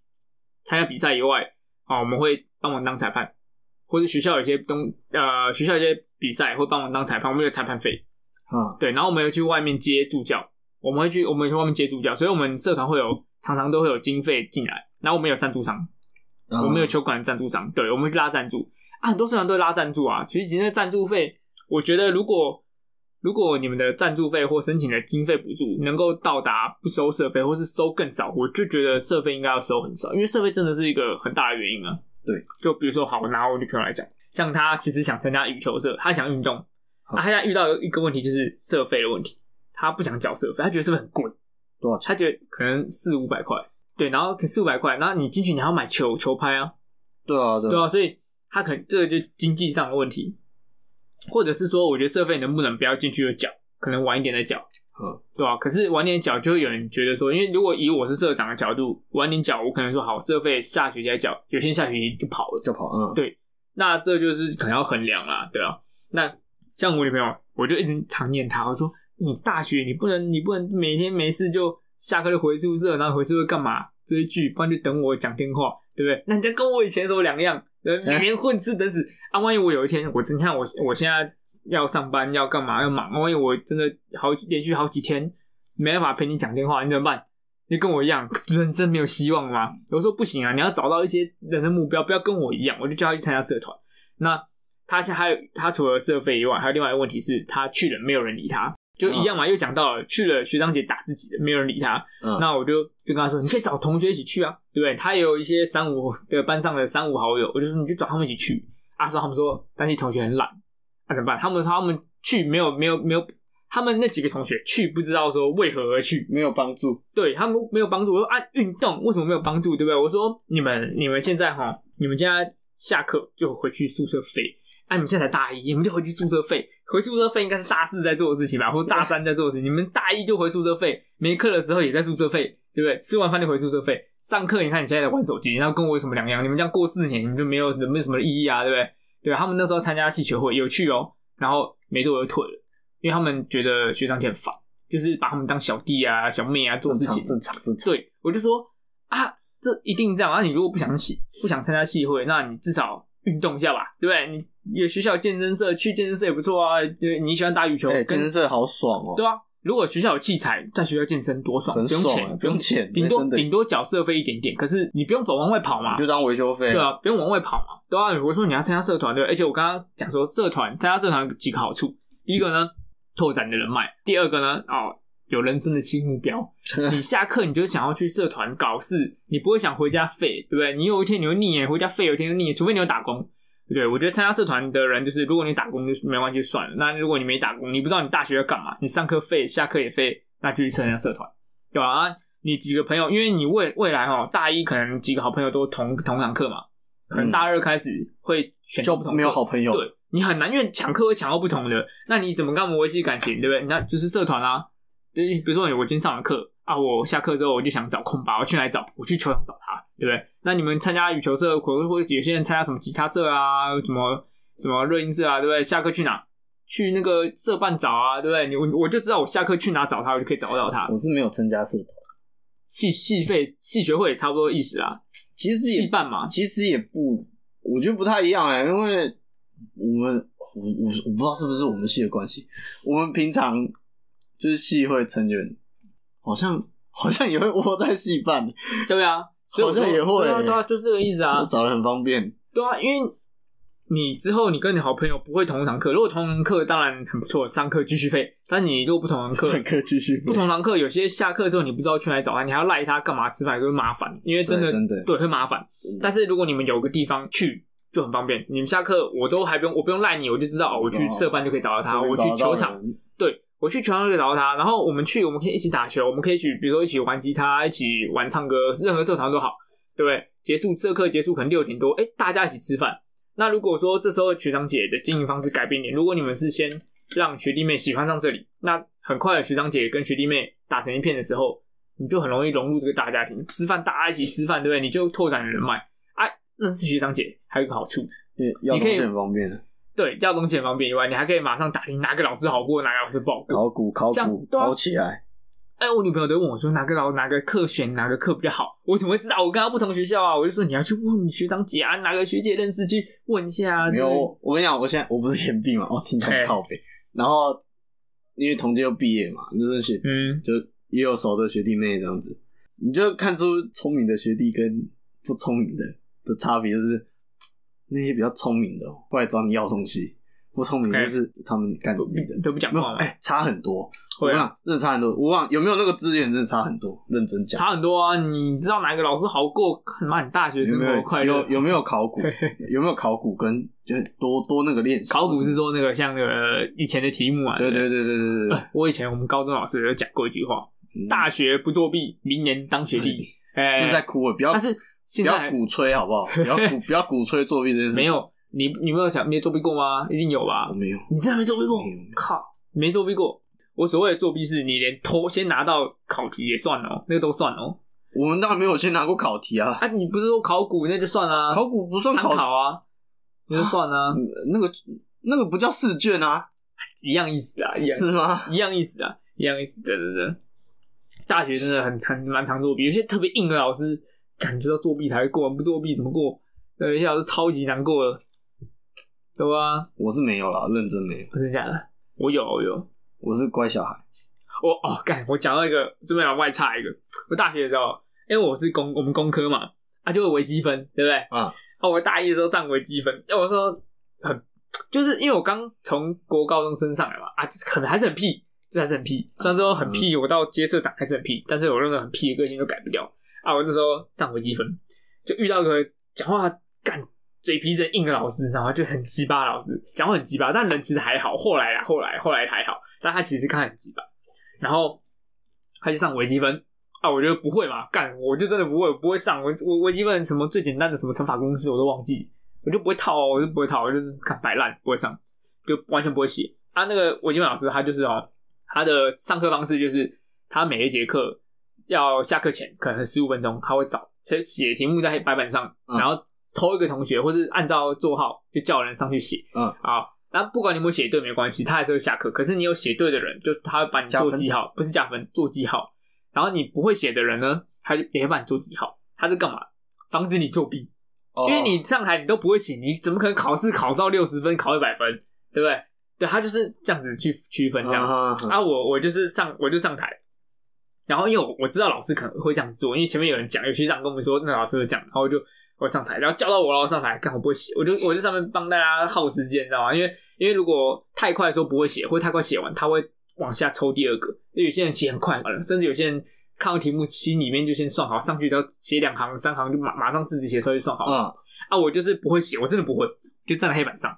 参加比赛以外，啊，我们会帮忙当裁判，或者学校有些东呃学校有些比赛会帮忙当裁判，我们有裁判费。啊，对，然后我们又去外面接助教，我们会去我们会去外面接助教，所以我们社团会有常常都会有经费进来，然后我们有赞助商，嗯我们有球馆的赞助商，对，我们去拉赞助啊，很多社团都会拉赞助啊。其实其实赞助费，我觉得如果如果你们的赞助费或申请的经费补助能够到达不收社费，或是收更少，我就觉得社费应该要收很少，因为社费真的是一个很大的原因啊。对，就比如说，好，我拿我女朋友来讲，像她其实想参加羽球社，她想运动，好啊，她现在遇到一个问题就是社费的问题，她不想缴社费，她觉得是不是很贵？多少她？觉得可能四五百块，对，然后四五百块，然后你进去你还要买球球拍啊，对啊，对对啊，所以他可能这个就经济上的问题，或者是说，我觉得社费能不能不要进去就缴，可能晚一点再缴，嗯，对吧、可是晚点缴就会有人觉得说，因为如果以我是社长的角度，晚点缴，我可能说好，社费下学期再缴，有些人下学期就跑了，就跑，嗯，对那这就是可能要衡量啦，对啊。那像我女朋友，我就一直常念她，我说你大学你不能你不能每天没事就下课就回宿舍，然后回宿舍干嘛追剧，不然就等我讲电话，对不对？那你这样跟我以前的时候两样，呃每天混吃等死啊！万一我有一天我真看我我现在要上班要干嘛要忙，万一我真的好连续好几天没办法陪你讲电话，你怎么办？你跟我一样，人生没有希望吗？我说不行啊，你要找到一些人生目标，不要跟我一样。我就叫他去参加社团。那他现在还有他除了社费以外，还有另外一个问题是，他去了没有人理他，就一样嘛，又讲到了去了学长姐打自己的，没有人理他。嗯，那我就就跟他说，你可以找同学一起去啊，对不对？他也有一些三五的班上的三五好友，我就说你去找他们一起去。啊，说他们说，但是同学很懒，那、怎么办？他们说他们去没有没有没有，他们那几个同学去不知道说为何而去，没有帮助，对他们没有帮助。我说啊，运动为什么没有帮助，对不对？我说你们你们现在哈，你们现在下课就回去宿舍费，啊，你们现在才大一，你们就回去宿舍费，回宿舍费应该是大四在做的事情吧，或者大三在做的事情。你们大一就回宿舍费，没课的时候也在宿舍费，对不对？吃完饭就回宿舍费，上课你看你现在在玩手机，然后跟我有什么两样？你们这样过四年，你们就没有没有什么意义啊，对不对？对他们那时候参加系学会有趣哦，然后没多久就退了，因为他们觉得学长姐很烦，就是把他们当小弟啊、小妹啊做事情。正常正常，对，我就说啊，这一定这样。啊，你如果不想系不想参加系会，那你至少运动一下吧，对不对？你有学校有健身社，去健身社也不错啊。对，你喜欢打羽球，哎，健身社好爽哦，对啊。如果学校有器材，在学校健身多爽，很不用钱，不用钱顶多真的顶多缴社费一点点，可是你不用往外跑嘛，就当维修费，对啊，不用往外跑嘛。对啊，如果说你要参加社团对，而且我刚刚讲说社团参加社团有几个好处，第一个呢，拓展你的人脉；第二个呢，哦，有人生的新目标。[LAUGHS] 你下课你就想要去社团搞事，你不会想回家废，对不对？你有一天你会腻耶，回家废有一天就腻，除非你有打工。对，我觉得参加社团的人，就是如果你打工就没关系就算了。那如果你没打工，你不知道你大学要干嘛，你上课废，下课也废，那就去参加社团，对吧？啊，你几个朋友，因为你未未来哦，大一可能几个好朋友都同同堂课嘛，可能大二开始会选就不同课没有好朋友，对你很难，因为抢课会抢到不同的，那你怎么跟他们维系感情，对不对？那就是社团啊，对，比如说我今天上了课啊，我下课之后我就想找空吧，我去哪里找？我去球场找他，对不对？那你们参加羽球社，或或者有些人参加什么吉他社啊，什么什么热音社啊，对不对？下课去哪？去那个社办找啊，对不对？你我我就知道我下课去哪找他，我就可以找到他。我是没有参加社团，系系费系学会也差不多意思啊，[TSK] 其实也系办嘛，其实也不，我觉得不太一样哎、因为我们我我我不知道是不是我们系的关系，我们平常就是系会成员，好像好像也会窝在系办，对啊，所以我好像也会对啊，对啊，就这个意思啊。找人很方便。对啊，因为你之后你跟你好朋友不会同一堂课，如果同堂课当然很不错，上课继续费。但你如果不同堂课，上课继续不同堂课，有些下课之后你不知道去哪里找他，你还要赖他干嘛吃饭，就会麻烦，因为真的对真的对会麻烦。但是如果你们有个地方去。就很方便，你们下课我都还不用，我不用赖你，我就知道哦，我去社办就可以找到他，我去球场，对我去球场就找到他，然后我们去，我们可以一起打球，我们可以去，比如说一起玩吉他，一起玩唱歌，任何社团都好，对不对？结束这课结束可能六点多，哎，大家一起吃饭。那如果说这时候学长姐的经营方式改变一点，如果你们是先让学弟妹喜欢上这里，那很快的学长姐跟学弟妹打成一片的时候，你就很容易融入这个大家庭，吃饭大家一起吃饭，对不对？你就拓展人脉。哎、认识学长姐还有一个好处，对，要你可以很方便的。对要东西很方便以外，你还可以马上打听哪个老师好过，哪个老师不好过。考古考古考起来，哎，我女朋友都问我说哪个老哪个课选哪个课比较好，我怎么会知道？我跟她不同学校啊，我就说你要去问你学长姐啊，哪个学姐认识去问一下啊。没有，我跟你讲，我现在我不是研毕嘛，我，听起来很靠背。然后因为同届又毕业嘛，就是学嗯，就也有熟的学弟妹这样子，你就看出聪明的学弟跟不聪明的的差别，就是那些比较聪明的哦会来找你要东西，不聪明就是他们干自己的，都不讲话嘛，哎、差很多。我会啊真的差很多。我忘有没有那个资源，真的差很多。认真讲，差很多啊！你知道哪个老师好过？妈，你大学生有没有活快乐有有没有考古？有没有考古跟就是多多那个练习？考古是说那个像那个以前的题目啊，对对对对对对对，我以前我们高中老师有讲过一句话：嗯大学不作弊，明年当学弟。哎，是在哭了，不要但是不现在要鼓吹好不好？不要鼓 [LAUGHS] 不要鼓吹作弊这件事情。没，有你，你没有想没作弊过吗？一定有吧我？没有。你真的没作弊过没有？靠，没作弊过。我所谓的作弊是你连偷先拿到考题也算哦，那个都算哦。我们当然没有先拿过考题啊，啊，你不是说考古那就算啦、考古不算参考考啊，那就算啦、嗯那个那个不叫试卷啊，一样意思啊，一样是吗？一样意思啊，一样意思。对对对，大学真的很常蛮常作弊，有些特别硬的老师，感觉到作弊才会过，不作弊怎么过？等一下老师超级难过了，对吧？我是没有啦，认真没有，真的假的？我有，我有。我是乖小孩。我哦，干！我讲到一个，这边要外插一个。我大学的时候，因为我是工，我们工科嘛，啊，就会微积分，对不对？啊，哦，我大一的时候上微积分，要我说很，就是因为我刚从国高中升上来嘛，啊，就是可能还是很屁，就还是很屁。虽然说很屁，我到接社长还是很屁，但是我那个很屁的个性都改不掉啊。我那时候上微积分，就遇到个讲话干嘴皮子硬的老师，然后就很鸡巴的老师，讲话很鸡巴，但人其实还好。后来啊，后来后来还好，但他其实看很鸡巴，然后他就上微积分。啊，我觉得不会嘛，干，我就真的不会，我不会上，我我微积分什么最简单的什么乘法公式我都忘记，我就不会套，我就不会套，我就是看摆烂，不会上，就完全不会写。啊，那个微积分老师他就是哦，他的上课方式就是他每一节课要下课前可能十五分钟，他会找写写题目在白板上，嗯然后抽一个同学或是按照座号就叫人上去写，嗯，啊，那不管你有没有写对没关系，他还是会下课。可是你有写对的人，就他会把你加分做记号，不是加分，做记号。然后你不会写的人呢，他就也会把你做记号。他是干嘛？防止你作弊，哦因为你上台你都不会写，你怎么可能考试考到六十分，考一百分，对不对？对他就是这样子去区分这样。啊啊，我我就是上我就上台，然后因为我我知道老师可能会这样做，因为前面有人讲，有学长跟我们说那老师会这样，然后我就我上台，然后叫到我，然后上台，干我不会写，我就我就上面帮大家耗时间，你知道吗？因为因为如果太快说不会写，或太快写完，他会往下抽第二个，因为有些人写很快，甚至有些人看到题目心里面就先算好，上去只要写两行三行就马马上自己写出来就算好了。嗯，啊，我就是不会写，我真的不会，就站在黑板上，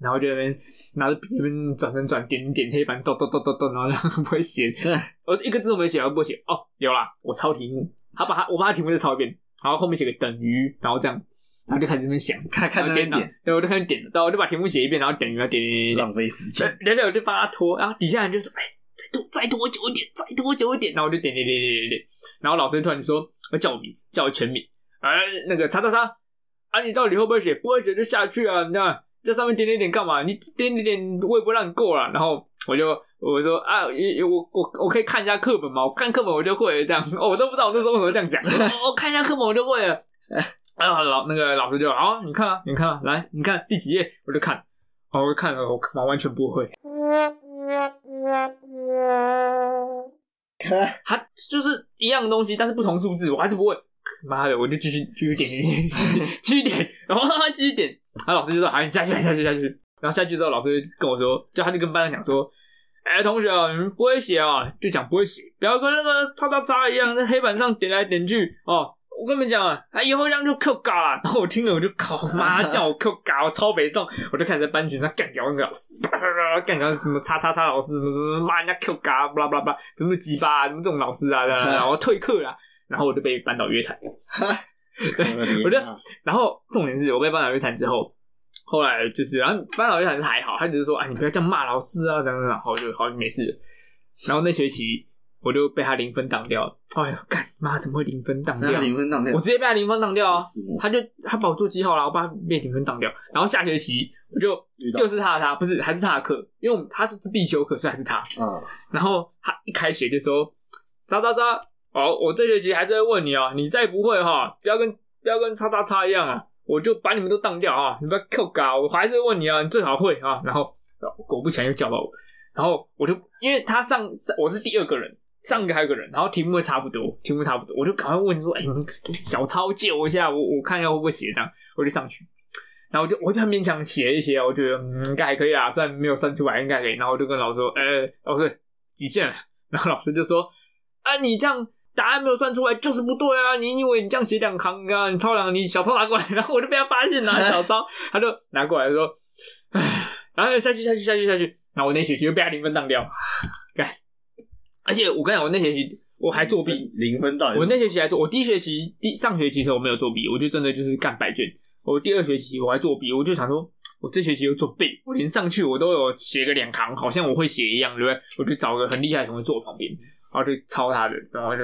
然后就在那边拿着笔那边转转转，点点黑板，咚咚咚咚咚，然后这样不会写，真的我一个字都没写，我不会写。哦，有啦，我抄题目，他把他我把他题目再抄一遍，然后后面写个等于，然后这样，然后就开始这边想，开开始然后点档点，对，我就开始点，对，我就把题目写一遍，然后等于，然后点点点浪费时间。然后，我就帮他拖，然后底下人就说：“哎，再拖再拖久一点，再拖久一点。”然后我就点点点点点点，然后老师突然就说：“要叫我名字，叫我全名，哎，那个叉叉叉，啊，你到底会不会写？不会写就下去啊！你看在上面点点点干嘛？你点点点我也不让你过了。”然后我就我说：“啊，也我我我可以看一下课本吗？我看课本我就会了这样。[LAUGHS] 哦，我都不知道我那时候为什么这样讲。[LAUGHS] 哦，我看一下课本我就会了。哎 [LAUGHS] 呀，老那个老师就好，你看啊，你看啊，来，你看第几页，我就看。哦，我就看了，我完完全不会。它就是一样东西，但是不同数字，我还是不会。妈的，我就继续继续点，继续点，然后他继续点，然后老师就说：“好，你下去，下去，下去。”然后下去之后，老师跟我说，就他就跟班长讲说：“哎、同学啊，你们不会写啊，就讲不会写，不要跟那个叉叉叉一样，在黑板上点来点去哦。”我跟你们讲啊，啊以后这样就 Q 嘎了。然后我听了，我就靠妈叫我 Q 嘎，我超北宋，我就开始在班群上干掉那个老师，干掉什么叉叉叉老师，什么什么骂人家 Q 嘎，巴拉巴拉巴拉，怎么鸡巴啊，怎么这种老师啊，然后我退课了，然后我就被班导约谈。[LAUGHS] 我就然后重点是我被班导约谈之后，后来就是，然后班导约谈是还好，他只是说，啊，你不要这样骂老师啊，等等等，然后就好就没事了。然后那学期我就被他零分挡掉了，哎呦，干妈怎么会零分挡掉？零分挡掉我，直接被他零分挡掉啊！他就他把我做记号了，我把他被零分挡掉。然后下学期我就又是他的他，不是还是他的课，因为我们他是必修课，所以还是他。嗯，然后他一开学就说：“渣渣渣，哦，我这学期还是会问你哦，你再不会哈，不要跟不要跟叉叉叉一样啊，我就把你们都当掉啊，你不要 Q 嘎，我还是会问你啊，你最好会啊。”然后果不其然又叫到我，然后我就因为他上上我是第二个人，上个还有个人，然后题目会差不多，题目差不多，我就赶快问说：“哎、你小抄借我一下，我我看一下会不会写这样。”我就上去。然后我就我就很勉强写一些，我觉得嗯应该还可以啊，虽然没有算出来，应该可以。然后我就跟老师说：“呃、老师极限了。”然后老师就说：“啊，你这样答案没有算出来就是不对啊！你以为你这样写两行啊？你抄两行，你小抄拿过来。[LAUGHS] ”然后我就被他发现拿 [LAUGHS] 小抄，他就拿过来说：“唉，[SIGHS] 然后就下去下去下去下去。”然后我那学期就被他零分当掉，[LAUGHS] 干！而且我跟你讲，我那学期我还作弊，零分到我那学期还做，我第一学期第上学期的时候我没有作弊，我就真的就是干白卷。我第二学期我还作弊，我就想说，[TSK] 我这学期有准备，我连上去我都有写个两行，好像我会写一样，对不对？我就找个很厉害的同学坐我旁边，然后就抄他的，然后就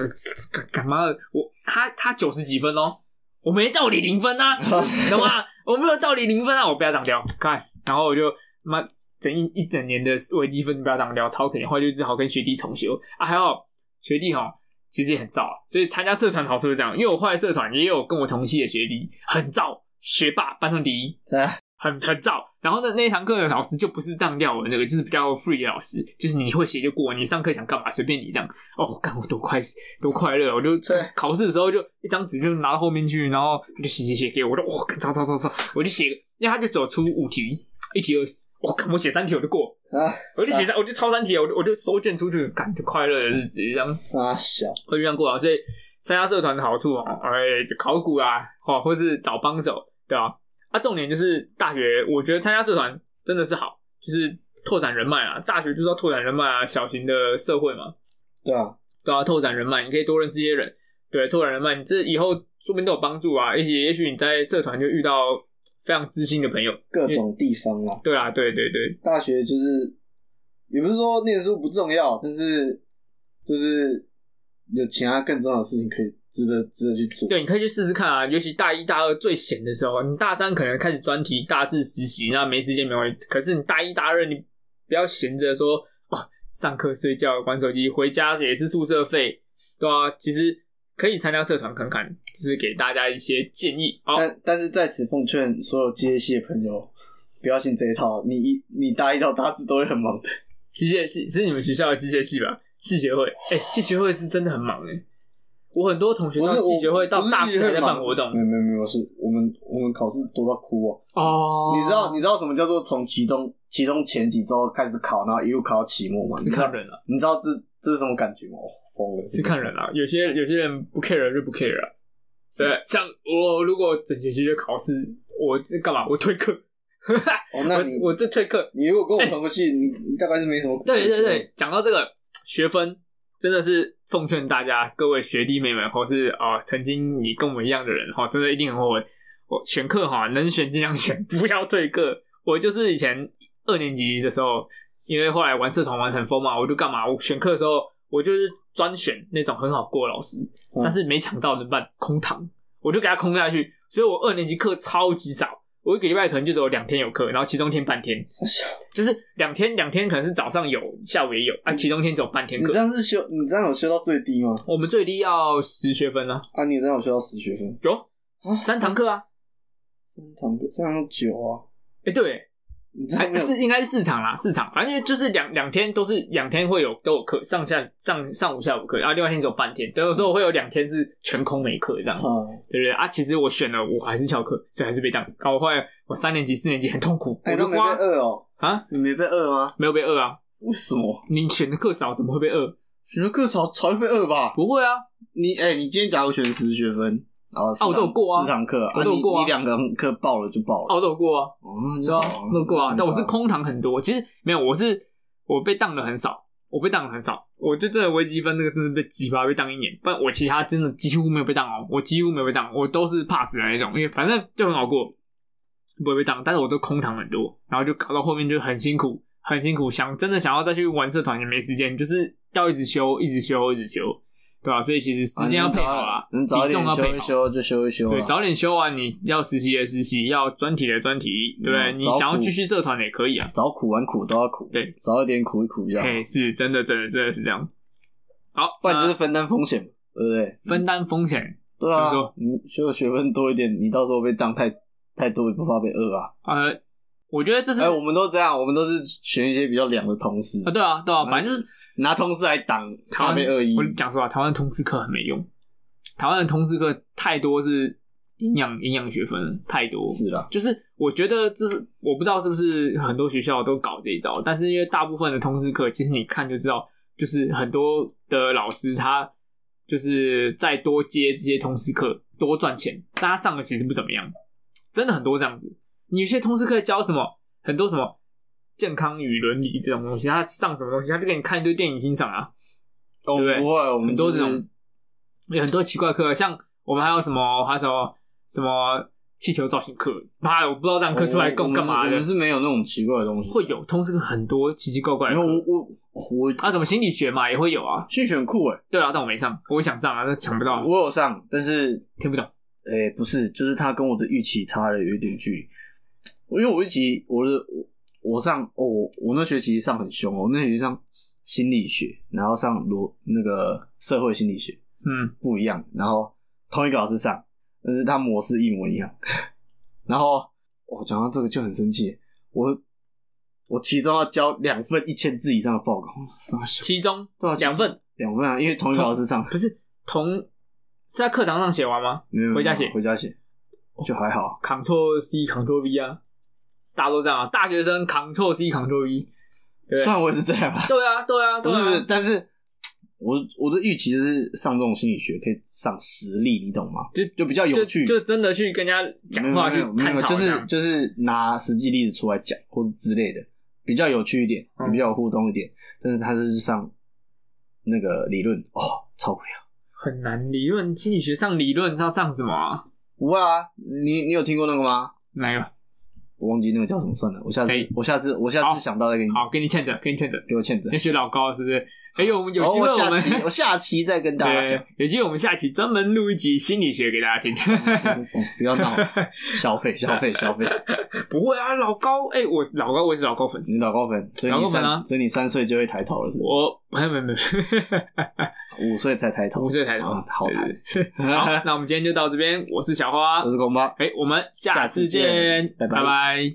干干嘛？我他他九十几分哦，我没道理零分啊，[LAUGHS] 懂吗？我没有道理零分啊，我不要挡掉，看，然后我就妈整一一整年的微积分不要挡掉，超可怜，后来就只好跟学弟重修啊，还好学弟哈。其实也很燥啊，所以参加社团好处是这样，因为我后来社团也有跟我同系的学弟，很燥，学霸，班上第一，啊很很燥。然后呢，那一堂课的老师就不是当掉我那个，就是比较 free 的老师，就是你会写就过，你上课想干嘛随便你这样。哦，干我多快多快乐，我就对考试的时候就一张纸就拿到后面去，然后就写写写给我，我就哇，抄抄抄抄，我就写，因为他就走出五题，一题二十，我看我写三题我就过，啊，我就写三，我就抄三题，我就我就收卷出去，感就快乐的日子这样。傻小，会这样过啊，所以参加社团的好处啊，哎，考古啊，或，或是找帮手，对吧、啊？重点就是大学，我觉得参加社团真的是好，就是拓展人脉啊。大学就是要拓展人脉啊，小型的社会嘛，对啊，对啊，拓展人脉，你可以多认识一些人，对，拓展人脉，你这以后说不定都有帮助啊。也许也许你在社团就遇到非常知心的朋友，各种地方啦。对啊，对对对，大学就是，也不是说念书不重要，但是就是有其他更重要的事情可以值得值得去做。对，你可以去试试看啊。尤其大一、大二最闲的时候，你大三可能开始专题，大四实习，那没时间没关系。可是你大一、大二，你不要闲着说哦，上课睡觉玩手机，回家也是宿舍费，对啊。其实可以参加社团看看，就是给大家一些建议。好，但但是在此奉劝所有机械系的朋友，不要信这一套。你一你大一到大四都会很忙的。[LAUGHS] 机械系是你们学校的机械系吧？系学会，哎、系学会是真的很忙哎、我很多同学到不是系学会到大四还在办活动没有没有没有，是我们我们考试多到哭哦。哦。你知道你知道什么叫做从期中期中前几周开始考，然后一路考到期末吗？是看人啊，你知道这这是什么感觉吗？哦疯了，是看人啊。有些有些人不 care 就不 care 啊。对，像我如果整学期就考试，我这干嘛？我退课。哦，那你我我这退课。你如果跟我同个系，你你大概是没什么。对对对，讲到这个学分，真的是奉劝大家，各位学弟妹们，或是哦、曾经你跟我们一样的人哈、真的一定很后悔。我选课哈、能选尽量选，不要退课。我就是以前二年级的时候，因为后来玩社团玩很疯嘛，我就干嘛？我选课的时候，我就是专选那种很好过的老师，嗯但是没抢到怎么办？空堂，我就给他空下去。所以我二年级课超级少，我一个礼拜可能就只有两天有课，然后其中一天半天，就是两天两天可能是早上有，下午也有啊，其中一天只有半天课你这。样是修，你这样有修到最低吗？我们最低要十学分啊，啊，你这样有修到十学分有啊？三堂课啊。三堂课，这样九啊？哎、对，还是应该是市场啦，市场，反正就是两两天都是两天会有都有课，上下上上午下午课，然后另外一天只有半天，等有时候会有两天是全空没课这样，啊？对不对啊？其实我选了，我还是翘课，所以还是被当。然后我后来我三年级四年级很痛苦，哎，都没被我就花饿哦？啊你没被饿吗？没有被饿啊，为什么？你选的课少怎么会被饿？选的课早早就被饿吧？不会啊，你哎、你今天假如选十学分，然后啊我都有过啊四堂课，我都有过啊你你两堂课爆了就报啊，了，我都有过啊。哦，对啊，乐过啊，但我是空，堂很多。其实没有，我是我被当的很少，我被当的很少。我就真的微积分那个真的被鸡巴被当一年，不然我其他真的几乎没有被当哦，我几乎没有被当，我都是 pass 的那种，因为反正就很好过，不会被当。但是我都空堂很多，然后就搞到后面就很辛苦，很辛苦。想真的想要再去玩社团也没时间，就是要一直修，一直修，一直修。对吧、所以其实时间要配好啊，能早点。休一休就休一休啊。对，早点修完，你要实习的实习，要专题的专题，对不对？嗯你想要苦继续社团也可以啊。早苦晚苦都要苦，对，早一点苦一苦一下，嘿，是真的，真的，真的是这样。好，不然就是分担风险嘛，对不对？分担风险。对啊你修的学分多一点，你到时候被当太太多，也不怕被饿啊。呃，我觉得这是哎，我们都这样，我们都是选一些比较凉的同事啊，，对啊，对啊，嗯反正就是拿同事来挡，怕台湾被恶意我。讲实话，台湾的通识课很没用。台湾的通识课太多是营养营养学分，太多。是啦，就是我觉得这是我不知道是不是很多学校都搞这一招，但是因为大部分的通识课，其实你看就知道，就是很多的老师他就是再多接这些通识课多赚钱，但他上的其实不怎么样，真的很多这样子。你有些通识课教什么很多什么健康与伦理这种东西，他上什么东西，他就给你看一堆电影欣赏啊，哦，对不对不会，我们很多这种有很多奇怪课，像我们还有什么还有什么什么气球造型课，妈的，我不知道这堂课出来干干嘛的我们。是没有那种奇怪的东西。会有通识课很多奇奇怪怪的因为我我我啊，什么心理学嘛也会有啊，训选酷哎，对啊，但我没上，我想上啊，但抢不到，我有上，但是听不懂。诶、不是，就是他跟我的预期差了有一点距离。因为我一期我的我我上哦，我我那学期上很凶哦，我那学期上心理学，然后上罗那个社会心理学嗯，不一样，然后同一个老师上，但是他模式一模一样。[LAUGHS] 然后我讲到这个就很生气，我我其中要交两份一千字以上的报告，其中对啊两份？两份啊，因为同一个老师上，不是同是在课堂上写完吗？没有回家写。回家写就还好。？Ctrl C Ctrl V 啊，大家都这样啊，大学生 Ctrl C Ctrl V，对不对虽然我也是这样吧，对啊，对啊，对不是不是，啊，但是我我的预期就是上这种心理学可以上实力，你懂吗？就就比较有趣，就真的去跟人家讲话去没有没有探讨就是就是拿实际例子出来讲或者之类的，比较有趣一点，嗯比较有互动一点。但是他就是上那个理论哦，超无聊。很难。理论心理学上理论是要上什么啊？不会啊，你你有听过那个吗？哪一个？我忘记那个叫什么，算了，我下次我下次我下次想到再给你好，给你欠着，给你欠着。给我欠着要。学老高是不是？哎呦，我们有机会哦我们期我下期再跟大家对讲。，有机会我们下期专门录一集心理学给大家听。不要闹，[LAUGHS] 消费消费消费。不会啊，老高，哎、我老高我也是老高粉丝你。老高粉，所以你老高粉啊三，所以你三岁就会抬头了，是不我没没没，是？五岁才抬头，五岁抬头。啊，好惨。好，[LAUGHS] 那我们今天就到这边，我是小花。我，是公包。哎、我们下次见。见，拜拜。拜拜